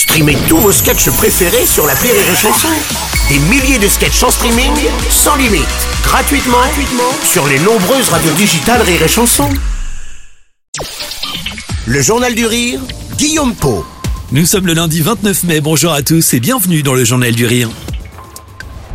Streamez tous vos sketchs préférés sur la Rire et Chanson. Des milliers de sketchs en streaming, sans limite, gratuitement, gratuitement sur les nombreuses radios digitales Rire et. Le Journal du Rire, Guillaume Po. Nous sommes le lundi 29 mai, bonjour à tous et bienvenue dans le Journal du Rire.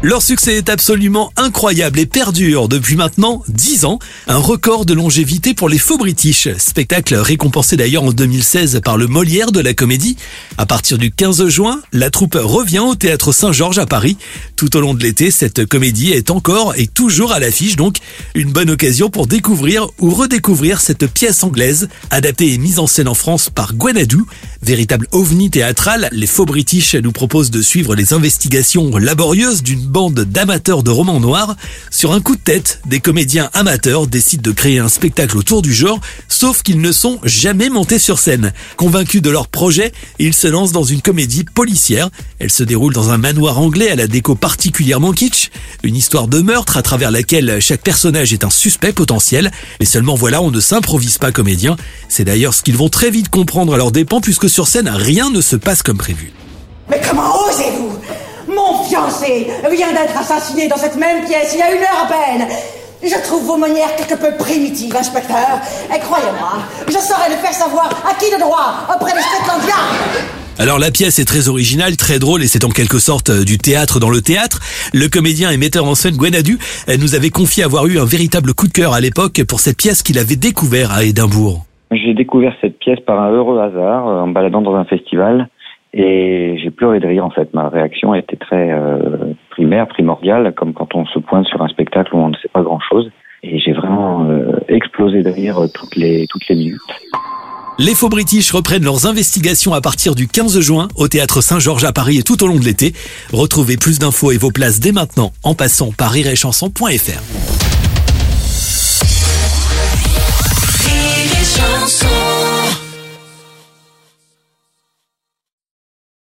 Leur succès est absolument incroyable et perdure depuis maintenant 10 ans. Un record de longévité pour les Faux British. Spectacle récompensé d'ailleurs en 2016 par le Molière de la comédie. À partir du 15 juin, la troupe revient au théâtre Saint-Georges à Paris. Tout au long de l'été, cette comédie est encore et toujours à l'affiche, donc une bonne occasion pour découvrir ou redécouvrir cette pièce anglaise, adaptée et mise en scène en France par Gwenadou. Véritable ovni théâtral, les Faux British nous proposent de suivre les investigations laborieuses d'une bande d'amateurs de romans noirs. Sur un coup de tête, des comédiens amateurs décident de créer un spectacle autour du genre, sauf qu'ils ne sont jamais montés sur scène. Convaincus de leur projet, ils se lancent dans une comédie policière. Elle se déroule dans un manoir anglais à la déco particulièrement kitsch, une histoire de meurtre à travers laquelle chaque personnage est un suspect potentiel. Et seulement voilà, on ne s'improvise pas comédien. C'est d'ailleurs ce qu'ils vont très vite comprendre à leur dépens puisque sur scène, rien ne se passe comme prévu. Mais comment osez-vous? Fiancé vient d'être assassiné dans cette même pièce il y a une heure à peine. Je trouve vos manières quelque peu primitives, inspecteur. Et croyez-moi, je saurais le faire savoir à qui de droit auprès des Scotlandiens. Alors la pièce est très originale, très drôle et c'est en quelque sorte euh, du théâtre dans le théâtre. Le comédien et metteur en scène Gwenadu euh, nous avait confié avoir eu un véritable coup de cœur à l'époque pour cette pièce qu'il avait découvert à Édimbourg. J'ai découvert cette pièce par un heureux hasard euh, en baladant dans un festival et j'ai pleuré de rire en fait. Ma réaction était très euh, primaire, primordiale, comme quand on se pointe sur un spectacle où on ne sait pas grand-chose. Et j'ai vraiment euh, explosé de rire toutes les toutes les minutes. Les faux british reprennent leurs investigations à partir du 15 juin au théâtre Saint-Georges à Paris et tout au long de l'été. Retrouvez plus d'infos et vos places dès maintenant en passant par rirechanson.fr.